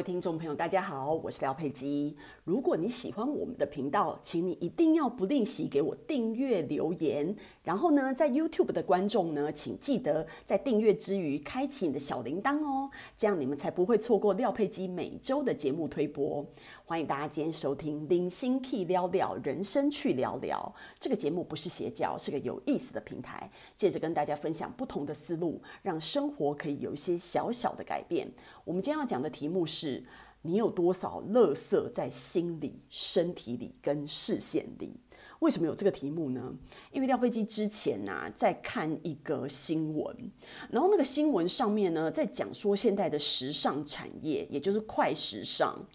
位听众朋友，大家好，我是廖佩基。如果你喜欢我们的频道，请你一定要不吝惜给我订阅留言。然后呢，在 YouTube 的观众呢，请记得在订阅之余开启你的小铃铛哦，这样你们才不会错过廖佩基每周的节目推播。欢迎大家今天收听《零星 Key 聊聊人生去聊聊》这个节目，不是邪教，是个有意思的平台，借着跟大家分享不同的思路，让生活可以有一些小小的改变。我们今天要讲的题目是：你有多少垃圾在心里、身体里跟视线里？为什么有这个题目呢？因为廖飞机之前啊，在看一个新闻，然后那个新闻上面呢，在讲说现在的时尚产业，也就是快时尚。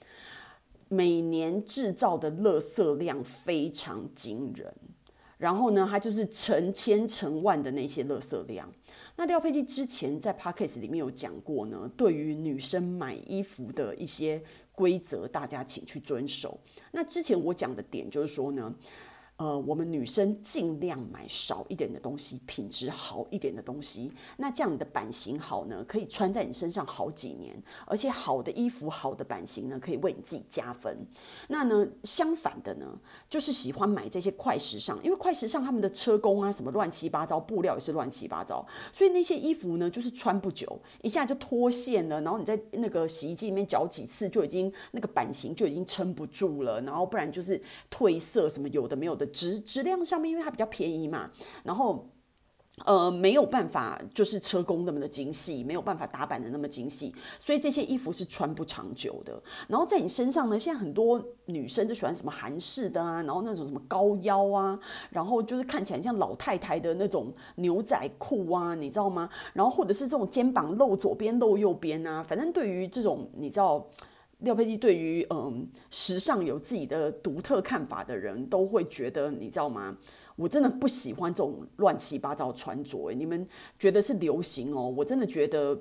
每年制造的垃圾量非常惊人，然后呢，它就是成千成万的那些垃圾量。那廖佩基之前在 Podcast 里面有讲过呢，对于女生买衣服的一些规则，大家请去遵守。那之前我讲的点就是说呢。呃，我们女生尽量买少一点的东西，品质好一点的东西。那这样你的版型好呢，可以穿在你身上好几年。而且好的衣服、好的版型呢，可以为你自己加分。那呢，相反的呢，就是喜欢买这些快时尚，因为快时尚他们的车工啊，什么乱七八糟，布料也是乱七八糟，所以那些衣服呢，就是穿不久，一下就脱线了。然后你在那个洗衣机里面搅几次，就已经那个版型就已经撑不住了。然后不然就是褪色，什么有的没有的。质质量上面，因为它比较便宜嘛，然后呃没有办法就是车工那么的精细，没有办法打版的那么精细，所以这些衣服是穿不长久的。然后在你身上呢，现在很多女生就喜欢什么韩式的啊，然后那种什么高腰啊，然后就是看起来像老太太的那种牛仔裤啊，你知道吗？然后或者是这种肩膀露左边露右边啊，反正对于这种你知道。廖佩基对于嗯时尚有自己的独特看法的人，都会觉得你知道吗？我真的不喜欢这种乱七八糟穿着。你们觉得是流行哦，我真的觉得。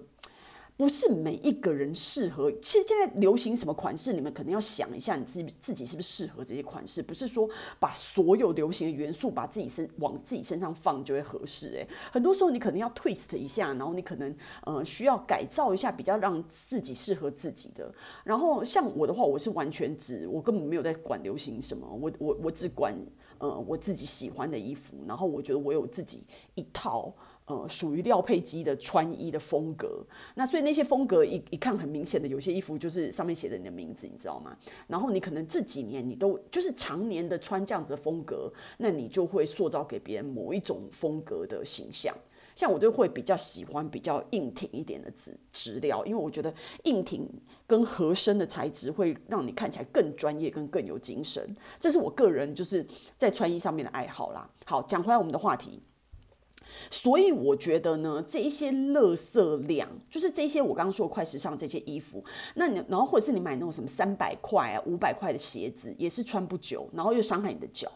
不是每一个人适合。其实现在流行什么款式，你们可能要想一下，你自己自己是不是适合这些款式？不是说把所有流行的元素把自己身往自己身上放就会合适。诶，很多时候你可能要 twist 一下，然后你可能呃需要改造一下，比较让自己适合自己的。然后像我的话，我是完全只我根本没有在管流行什么，我我我只管呃我自己喜欢的衣服，然后我觉得我有自己一套。呃，属于廖佩基的穿衣的风格，那所以那些风格一一看很明显的，有些衣服就是上面写着你的名字，你知道吗？然后你可能这几年你都就是常年的穿这样子的风格，那你就会塑造给别人某一种风格的形象。像我就会比较喜欢比较硬挺一点的质质料，因为我觉得硬挺跟合身的材质会让你看起来更专业，跟更有精神。这是我个人就是在穿衣上面的爱好啦。好，讲回来我们的话题。所以我觉得呢，这一些垃圾量，就是这些我刚刚说的快时尚这些衣服，那你然后或者是你买那种什么三百块啊、五百块的鞋子，也是穿不久，然后又伤害你的脚，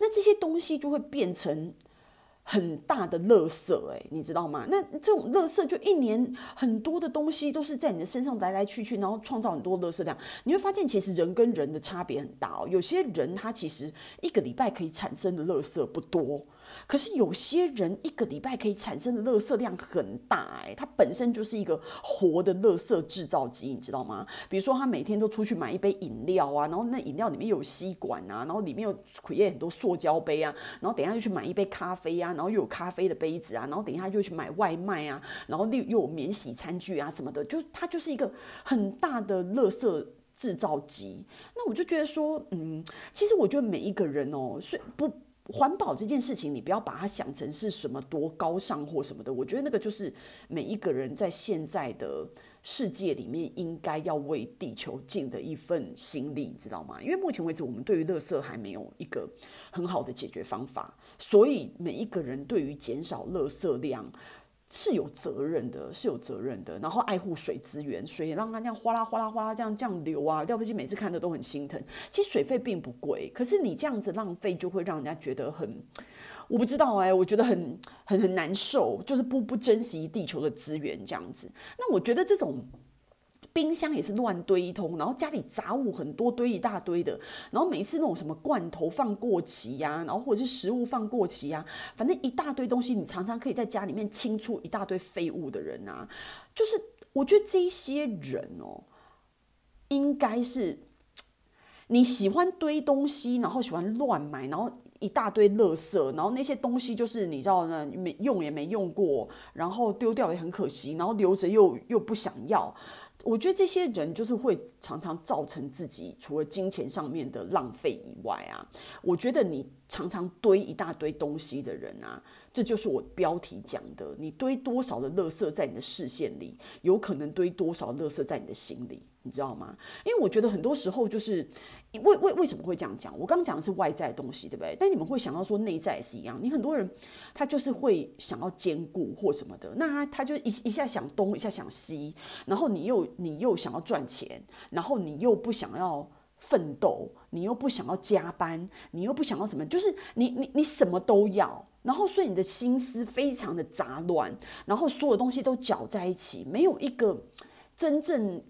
那这些东西就会变成很大的垃圾，诶，你知道吗？那这种垃圾就一年很多的东西都是在你的身上来来去去，然后创造很多垃圾量。你会发现，其实人跟人的差别很大哦。有些人他其实一个礼拜可以产生的垃圾不多。可是有些人一个礼拜可以产生的垃圾量很大，哎，他本身就是一个活的垃圾制造机，你知道吗？比如说他每天都出去买一杯饮料啊，然后那饮料里面有吸管啊，然后里面有 create 很多塑胶杯啊，然后等一下又去买一杯咖啡啊，然后又有咖啡的杯子啊，然后等一下就去买外卖啊，然后又又有免洗餐具啊什么的，就他就是一个很大的垃圾制造机。那我就觉得说，嗯，其实我觉得每一个人哦，是不。环保这件事情，你不要把它想成是什么多高尚或什么的。我觉得那个就是每一个人在现在的世界里面应该要为地球尽的一份心力，你知道吗？因为目前为止，我们对于垃圾还没有一个很好的解决方法，所以每一个人对于减少垃圾量。是有责任的，是有责任的。然后爱护水资源，水让它这样哗啦哗啦哗啦这样这样流啊，廖佩基每次看的都很心疼。其实水费并不贵，可是你这样子浪费，就会让人家觉得很，我不知道哎、我觉得很很很难受，就是不不珍惜地球的资源这样子。那我觉得这种。冰箱也是乱堆一通，然后家里杂物很多堆一大堆的，然后每一次那种什么罐头放过期呀、然后或者是食物放过期呀、反正一大堆东西，你常常可以在家里面清出一大堆废物的人啊，就是我觉得这些人哦，应该是你喜欢堆东西，然后喜欢乱买，然后一大堆垃圾，然后那些东西就是你知道呢，没用也没用过，然后丢掉也很可惜，然后留着又又不想要。我觉得这些人就是会常常造成自己除了金钱上面的浪费以外啊，我觉得你常常堆一大堆东西的人啊，这就是我标题讲的，你堆多少的垃圾在你的视线里，有可能堆多少垃圾在你的心里，你知道吗？因为我觉得很多时候就是。为为为什么会这样讲？我刚讲的是外在的东西，对不对？但你们会想到说内在也是一样。你很多人他就是会想要兼顾或什么的，那他他就一一下想东，一下想西，然后你又你又想要赚钱，然后你又不想要奋斗，你又不想要加班，你又不想要什么，就是你你你什么都要，然后所以你的心思非常的杂乱，然后所有东西都搅在一起，没有一个真正。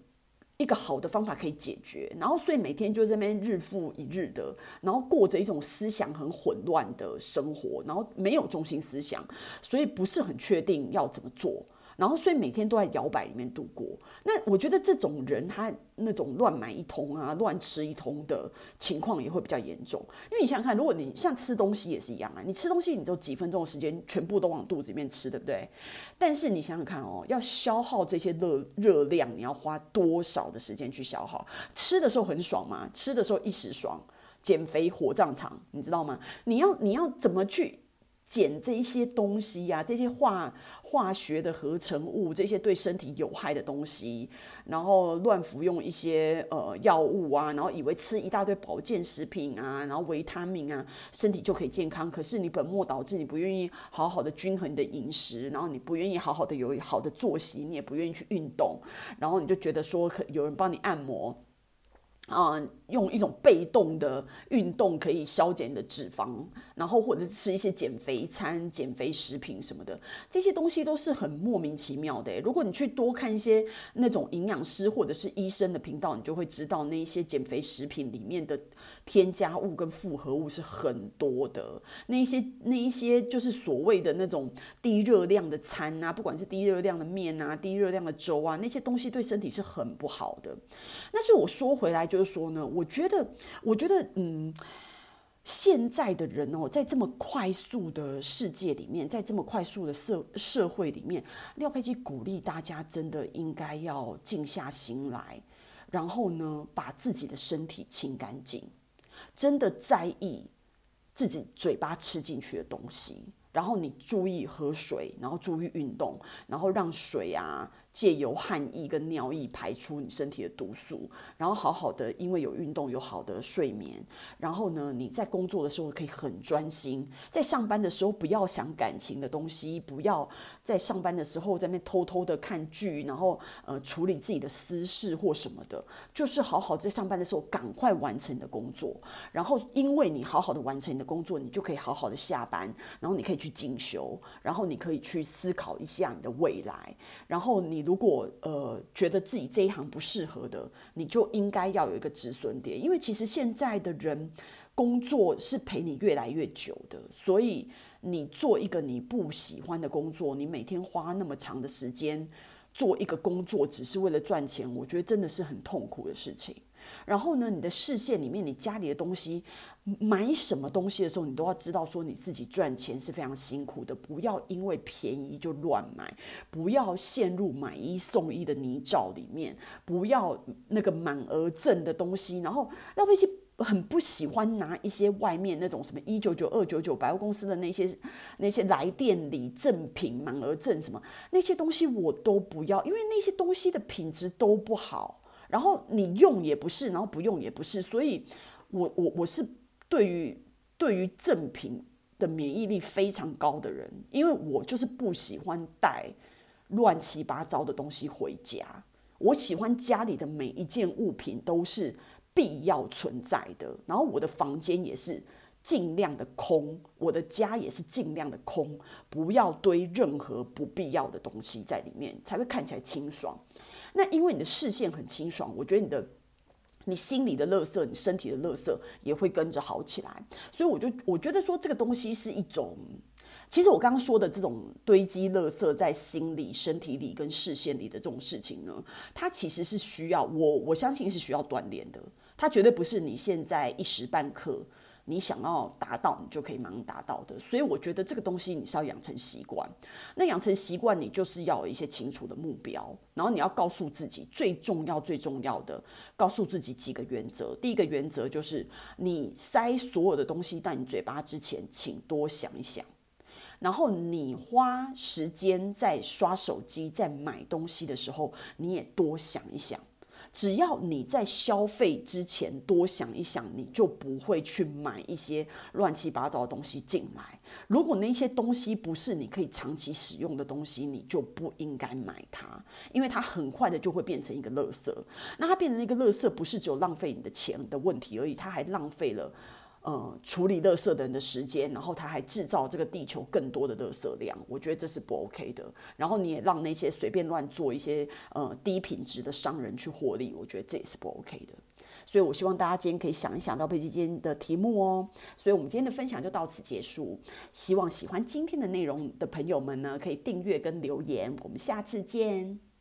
一个好的方法可以解决，然后所以每天就在那边日复一日的，然后过着一种思想很混乱的生活，然后没有中心思想，所以不是很确定要怎么做。然后，所以每天都在摇摆里面度过。那我觉得这种人，他那种乱买一通啊，乱吃一通的情况也会比较严重。因为你想想看，如果你像吃东西也是一样啊，你吃东西，你就几分钟的时间，全部都往肚子里面吃，对不对？但是你想想看哦，要消耗这些热热量，你要花多少的时间去消耗？吃的时候很爽吗？吃的时候一时爽，减肥火葬场，你知道吗？你要你要怎么去？减这一些东西呀、啊，这些化化学的合成物，这些对身体有害的东西，然后乱服用一些呃药物啊，然后以为吃一大堆保健食品啊，然后维他命啊，身体就可以健康。可是你本末倒置，你不愿意好好的均衡你的饮食，然后你不愿意好好的有好的作息，你也不愿意去运动，然后你就觉得说可有人帮你按摩。啊、用一种被动的运动可以消减你的脂肪，然后或者是吃一些减肥餐、减肥食品什么的，这些东西都是很莫名其妙的。如果你去多看一些那种营养师或者是医生的频道，你就会知道那一些减肥食品里面的添加物跟复合物是很多的。那一些那一些就是所谓的那种低热量的餐啊，不管是低热量的面啊、低热量的粥啊，那些东西对身体是很不好的。那所以我说回来就。就是说呢，我觉得，我觉得，嗯，现在的人哦，在这么快速的世界里面，在这么快速的社社会里面，廖佩基鼓励大家，真的应该要静下心来，然后呢，把自己的身体清干净，真的在意自己嘴巴吃进去的东西，然后你注意喝水，然后注意运动，然后让水啊。借由汗液跟尿液排出你身体的毒素，然后好好的，因为有运动，有好的睡眠，然后呢，你在工作的时候可以很专心，在上班的时候不要想感情的东西，不要在上班的时候在那偷偷的看剧，然后呃处理自己的私事或什么的，就是好好在上班的时候赶快完成你的工作，然后因为你好好的完成你的工作，你就可以好好的下班，然后你可以去进修，然后你可以去思考一下你的未来，然后你。如果呃觉得自己这一行不适合的，你就应该要有一个止损点，因为其实现在的人工作是陪你越来越久的，所以你做一个你不喜欢的工作，你每天花那么长的时间做一个工作，只是为了赚钱，我觉得真的是很痛苦的事情。然后呢，你的视线里面，你家里的东西，买什么东西的时候，你都要知道说你自己赚钱是非常辛苦的，不要因为便宜就乱买，不要陷入买一送一的泥沼里面，不要那个满额赠的东西。然后廖佩琪很不喜欢拿一些外面那种什么一九九、二九九百货公司的那些那些来店礼赠品、满额赠什么那些东西，我都不要，因为那些东西的品质都不好。然后你用也不是，然后不用也不是，所以我我我是对于对于赠品的免疫力非常高的人，因为我就是不喜欢带乱七八糟的东西回家，我喜欢家里的每一件物品都是必要存在的，然后我的房间也是尽量的空，我的家也是尽量的空，不要堆任何不必要的东西在里面，才会看起来清爽。那因为你的视线很清爽，我觉得你的你心里的垃圾，你身体的垃圾也会跟着好起来。所以我就我觉得说这个东西是一种其实我刚刚说的这种堆积垃圾在心里、身体里跟视线里的这种事情呢，它其实是需要我我相信是需要锻炼的。它绝对不是你现在一时半刻你想要达到，你就可以马上达到的。所以我觉得这个东西你是要养成习惯。那养成习惯，你就是要有一些清楚的目标，然后你要告诉自己最重要、最重要的，告诉自己几个原则。第一个原则就是，你塞所有的东西到你嘴巴之前，请多想一想。然后你花时间在刷手机、在买东西的时候，你也多想一想。只要你在消费之前多想一想，你就不会去买一些乱七八糟的东西进来。如果那些东西不是你可以长期使用的东西，你就不应该买它，因为它很快的就会变成一个垃圾。那它变成一个垃圾，不是只有浪费你的钱的问题而已，它还浪费了。呃，处理垃圾的人的时间，然后他还制造这个地球更多的垃圾量，我觉得这是不 OK 的。然后你也让那些随便乱做一些呃低品质的商人去获利，我觉得这也是不 OK 的。所以我希望大家今天可以想一想到佩姬今天的题目哦。所以我们今天的分享就到此结束。希望喜欢今天的内容的朋友们呢，可以订阅跟留言。我们下次见。